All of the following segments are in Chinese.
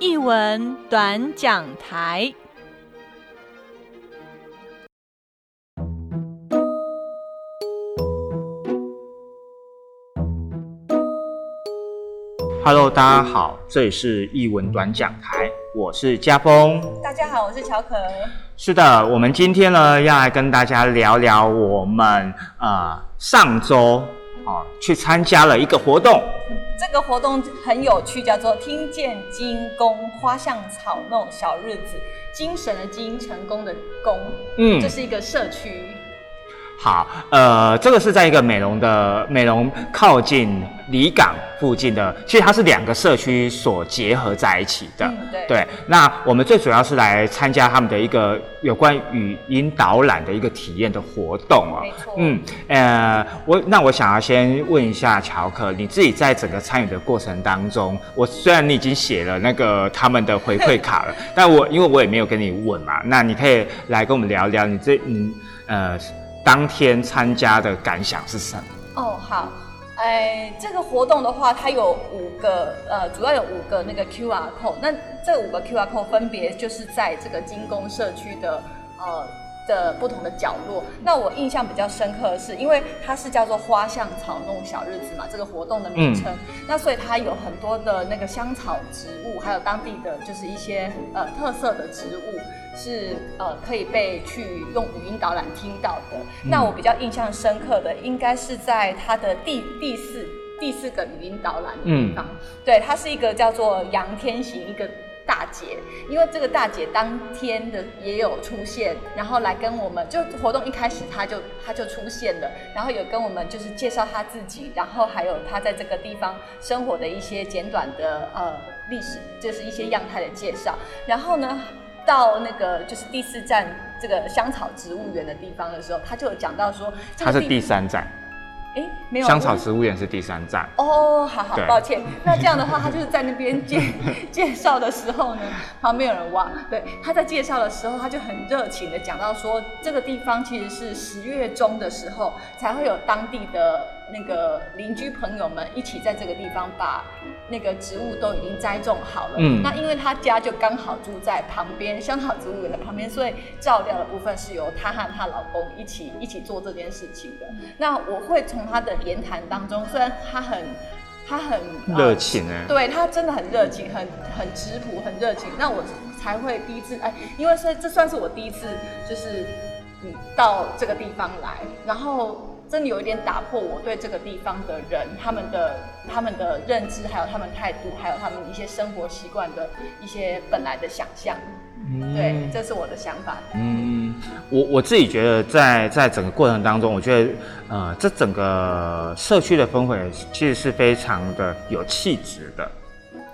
译文短讲台。Hello，大家好，这里是译文短讲台，我是家峰。大家好，我是乔可。是的，我们今天呢要来跟大家聊聊我们呃上周啊去参加了一个活动。这个活动很有趣，叫做“听见金工花巷草弄小日子”，精神的精，成功的功。嗯，这是一个社区。好，呃，这个是在一个美容的美容靠近离港附近的，其实它是两个社区所结合在一起的。对。对。那我们最主要是来参加他们的一个有关语音导览的一个体验的活动哦。嗯，呃，我那我想要先问一下乔克，你自己在整个参与的过程当中，我虽然你已经写了那个他们的回馈卡了，但我因为我也没有跟你问嘛，那你可以来跟我们聊聊你这嗯呃。当天参加的感想是什么？哦，好，哎，这个活动的话，它有五个，呃，主要有五个那个 Q R code。那这五个 Q R code 分别就是在这个精工社区的，呃。的不同的角落，那我印象比较深刻的是，因为它是叫做花香草弄小日子嘛，这个活动的名称，那所以它有很多的那个香草植物，还有当地的就是一些呃特色的植物，是呃可以被去用语音导览听到的。那我比较印象深刻的，应该是在它的第第四第四个语音导览的地方，对，它是一个叫做杨天行一个。大姐，因为这个大姐当天的也有出现，然后来跟我们就活动一开始，她就她就出现了，然后有跟我们就是介绍她自己，然后还有她在这个地方生活的一些简短的呃历史，就是一些样态的介绍。然后呢，到那个就是第四站这个香草植物园的地方的时候，她就有讲到说，她是第三站。哎，没有。香草植物园是第三站。哦，好好，抱歉。那这样的话，他就是在那边介介绍的时候呢，旁边有人挖。对，他在介绍的时候，他就很热情的讲到说，这个地方其实是十月中的时候才会有当地的。那个邻居朋友们一起在这个地方把那个植物都已经栽种好了。嗯，那因为他家就刚好住在旁边香草植物园的旁边，所以照料的部分是由她和她老公一起一起做这件事情的。那我会从他的言谈当中，虽然他很他很热情哎，对他真的很热情，很很质朴，很热情。那我才会第一次哎，因为是这算是我第一次就是嗯到这个地方来，然后。真的有一点打破我对这个地方的人他们的他们的认知，还有他们态度，还有他们一些生活习惯的一些本来的想象。嗯对，这是我的想法。嗯，我我自己觉得，在在整个过程当中，我觉得呃，这整个社区的氛围其实是非常的有气质的。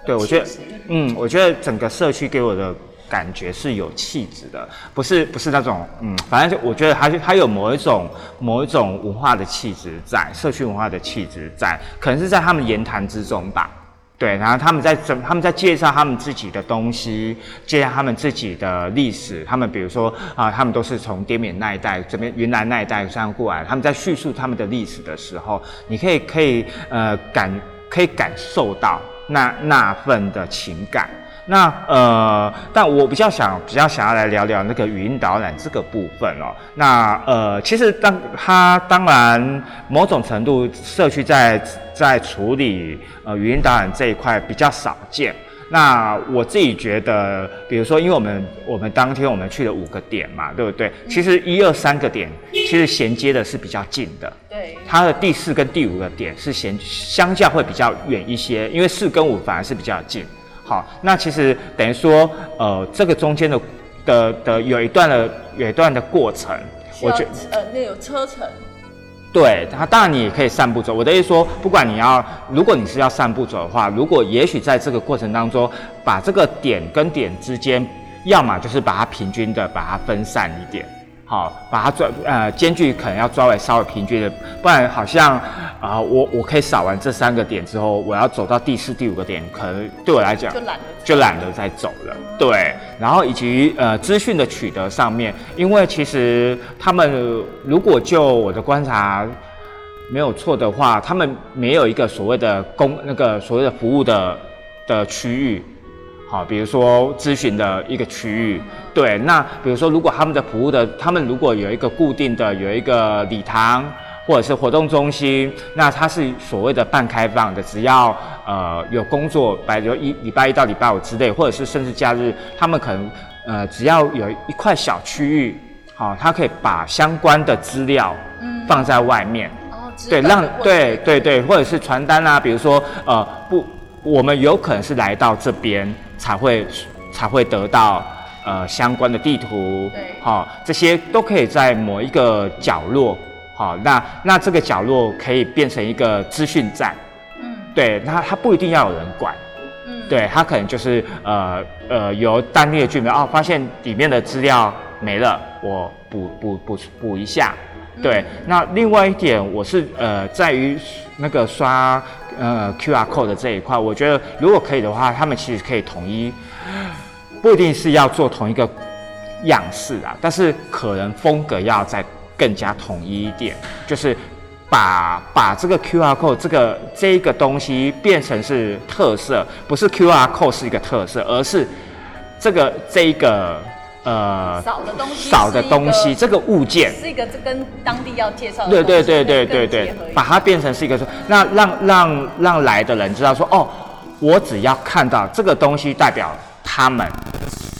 对，我觉得，嗯，我觉得整个社区给我的。感觉是有气质的，不是不是那种嗯，反正就我觉得它它有某一种某一种文化的气质在，社区文化的气质在，可能是在他们言谈之中吧。对，然后他们在怎他们在介绍他们自己的东西，介绍他们自己的历史。他们比如说啊，他们都是从滇缅那一带这边云南那一带这样过来，他们在叙述他们的历史的时候，你可以可以呃感可以感受到那那份的情感。那呃，但我比较想比较想要来聊聊那个语音导览这个部分哦。那呃，其实当它当然某种程度社区在在处理呃语音导览这一块比较少见。那我自己觉得，比如说，因为我们我们当天我们去了五个点嘛，对不对？其实一二三个点其实衔接的是比较近的。对。它的第四跟第五个点是衔相较会比较远一些，因为四跟五反而是比较近。好，那其实等于说，呃，这个中间的的的有一段的有一段的过程，我觉呃，那有车程。对，它当然你也可以散步走。我的意思说，不管你要，如果你是要散步走的话，如果也许在这个过程当中，把这个点跟点之间，要么就是把它平均的把它分散一点。好，把它抓呃间距可能要抓为稍微平均的，不然好像啊我我可以扫完这三个点之后，我要走到第四、第五个点，可能对我来讲就懒得就懒得再走了。对，然后以及呃资讯的取得上面，因为其实他们如果就我的观察没有错的话，他们没有一个所谓的公那个所谓的服务的的区域。好，比如说咨询的一个区域，对，那比如说如果他们的服务的，他们如果有一个固定的有一个礼堂或者是活动中心，那它是所谓的半开放的，只要呃有工作，比如一礼拜一到礼拜五之类，或者是甚至假日，他们可能呃只要有一块小区域，好，他可以把相关的资料放在外面，哦，对，让对对对，或者是传单啊，比如说呃不，我们有可能是来到这边才会才会得到呃相关的地图，对。好、这些都可以在某一个角落，好、那那这个角落可以变成一个资讯站，嗯。对，那它不一定要有人管。嗯，对，它可能就是呃呃由当地的居民哦发现里面的资料没了，我补补补补一下。对，那另外一点我是呃在于那个刷呃 QR code 的这一块，我觉得如果可以的话，他们其实可以统一，不一定是要做同一个样式啊，但是可能风格要再更加统一一点，就是把把这个 QR code 这个这一个东西变成是特色，不是 QR code 是一个特色，而是这个这一个呃少的东西少的东西，这个物件。是一个这跟当地要介绍的对对对对对对把它变成是一个说，那让让让来的人知道说，哦，我只要看到这个东西，代表他们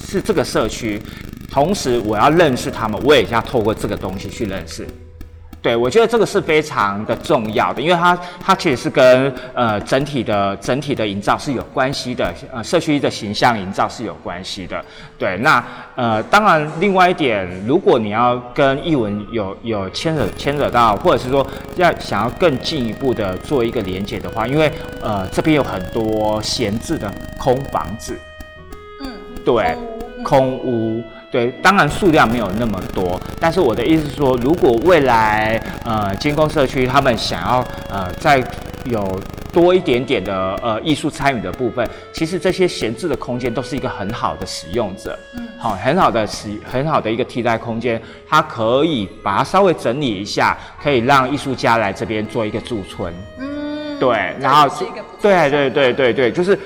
是这个社区，同时我要认识他们，我也要透过这个东西去认识。对，我觉得这个是非常的重要的，因为它它其实是跟呃整体的整体的营造是有关系的，呃社区的形象营造是有关系的。对，那呃当然另外一点，如果你要跟艺文有有牵扯牵扯到，或者是说要想要更进一步的做一个连接的话，因为呃这边有很多闲置的空房子，嗯，对，空屋空屋，对，当然数量没有那么多，但是我的意思是说，如果未来呃金工社区他们想要呃再有多一点点的呃艺术参与的部分，其实这些闲置的空间都是一个很好的使用者，嗯好、很好的使很好的一个替代空间，它可以把它稍微整理一下，可以让艺术家来这边做一个驻村。嗯，对，然后是一对的对对对对，就是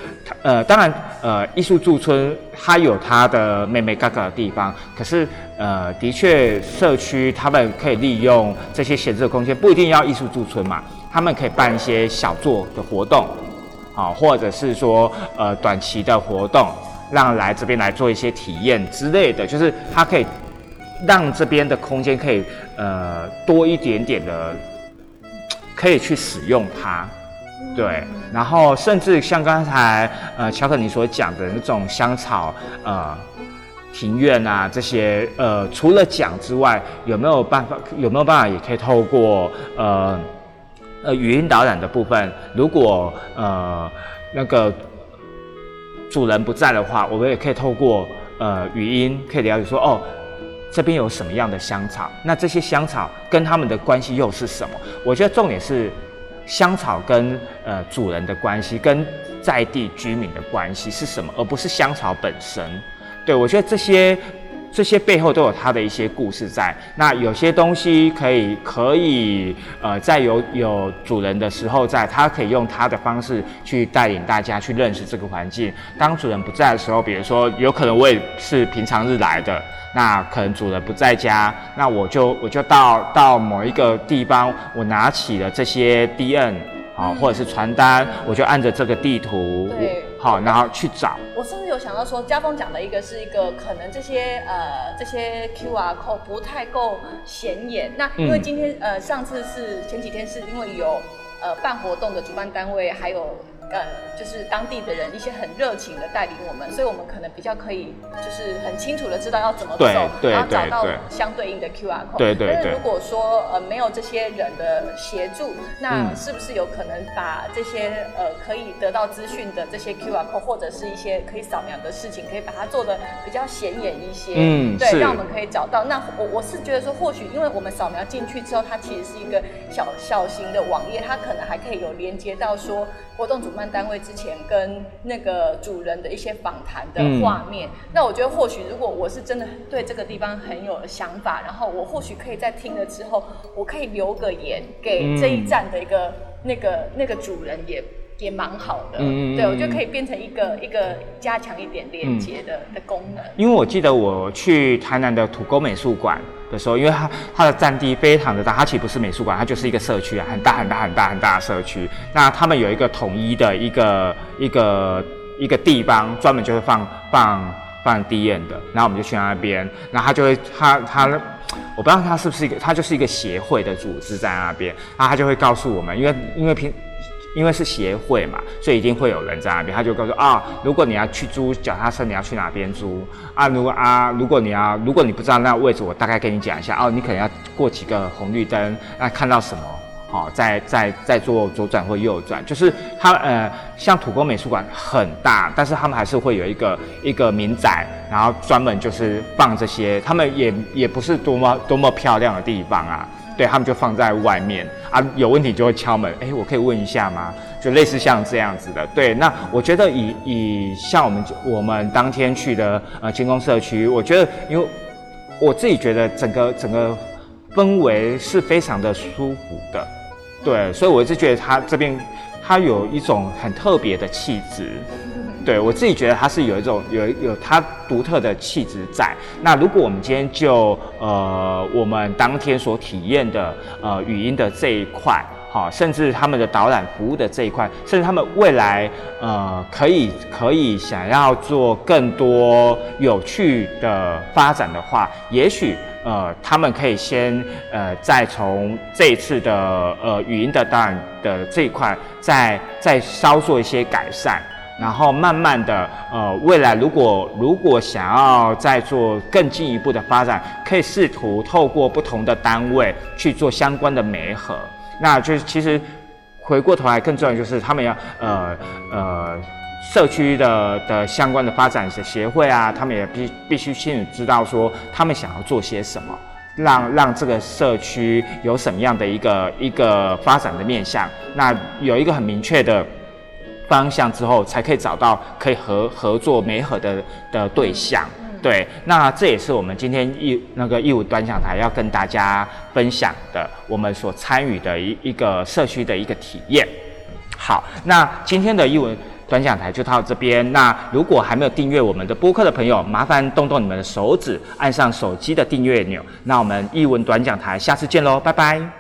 呃，当然呃，艺术驻村它有它的妹妹嘎嘎的地方，可是呃，的确社区他们可以利用这些闲置的空间，不一定要艺术驻村嘛，他们可以办一些小作的活动，好、或者是说呃短期的活动，让来这边来做一些体验之类的，就是它可以让这边的空间可以呃多一点点的可以去使用它。对，然后甚至像刚才呃乔克尼所讲的那种香草呃庭院啊这些呃，除了讲之外，有没有办法有没有办法也可以透过呃呃语音导览的部分，如果呃那个主人不在的话，我们也可以透过呃语音可以了解说哦。这边有什么样的香草？那这些香草跟他们的关系又是什么？我觉得重点是香草跟呃主人的关系，跟在地居民的关系是什么，而不是香草本身。对我觉得这些这些背后都有它的一些故事在。那有些东西可以可以呃，在有有主人的时候在，他可以用他的方式去带领大家去认识这个环境。当主人不在的时候，比如说有可能我也是平常日来的。那可能主人不在家，那我就我就到到某一个地方，我拿起了这些 D N 好、或者是传单，我就按着这个地图对，好，然后去找。我甚至有想到说，家峰讲的一个是一个可能这些呃这些 QR code 不太够显眼。那因为嗯今天、呃上次是前几天是因为有呃办活动的主办单位，还有呃就是当地的人一些很热情的带领我们，所以我们可能比较可以就是很清楚的知道要怎么走，然后找到相对应的 QR code。对对对但是如果说呃没有这些人的协助，那嗯是不是有可能把这些呃可以得到资讯的这些 QR code 或者是一些可以扫描的事情，可以把它做的比较显眼一些？对，嗯对让我们可以找到。那我我是觉得说，或许因为我们扫描进去之后，它其实是一个小小型的网页，它可能还可以有连接到说活动主办单位之前跟那个主人的一些访谈的嗯画面。那我觉得或许如果我是真的对这个地方很有想法，然后我或许可以在听了之后，我可以留个言给这一站的一个、那个那个主人也。也蛮好的。嗯对，我觉得可以变成一个一个加强一点连接的、的功能。因为我记得我去台南的土沟美术馆的时候，因为它它的占地非常的大，它其实不是美术馆，它就是一个社区啊，很大很大很大很大的社区。那他们有一个统一的一个一个一个地方，专门就是放放放 D N 的，然后我们就去那边，然后他就会他他。我不知道他是不是一个，他就是一个协会的组织在那边，然后他就会告诉我们，因为因为平因为是协会嘛，所以一定会有人在那边。他就告诉啊，如果你要去租脚踏车，你要去哪边租啊？如果啊，如果你要，如果你不知道那位置，我大概跟你讲一下哦。你可能要过几个红绿灯，那看到什么？好、再再再做左转或右转，就是他呃，像土工美术馆很大，但是他们还是会有一个一个民宅，然后专门就是放这些，他们也也不是多么多么漂亮的地方啊。对他们就放在外面啊，有问题就会敲门，哎，我可以问一下吗？就类似像这样子的。对，那我觉得以以像我们我们当天去的呃金工社区，我觉得因为我自己觉得整个整个氛围是非常的舒服的，对，所以我一直觉得它这边它有一种很特别的气质。对我自己觉得它是有一种有有它独特的气质在。那如果我们今天就呃我们当天所体验的呃语音的这一块，哈，甚至他们的导览服务的这一块，甚至他们未来呃可以可以想要做更多有趣的发展的话，也许呃他们可以先呃再从这一次的呃语音的导览的这一块，再再稍做一些改善。然后慢慢的，呃，未来如果如果想要再做更进一步的发展，可以试图透过不同的单位去做相关的媒合。那就是其实回过头来，更重要就是他们要呃呃社区的的相关的发展的协会啊，他们也必必须清楚知道说他们想要做些什么，让让这个社区有什么样的一个一个发展的面向。那有一个很明确的。方向之后，才可以找到可以合合作媒合的的对象。对，那这也是我们今天义那个义务端讲台要跟大家分享的，我们所参与的一一个社区的一个体验。好，那今天的义文短讲台就到这边。那如果还没有订阅我们的播客的朋友，麻烦动动你们的手指，按上手机的订阅钮。那我们义文短讲台下次见喽，拜拜。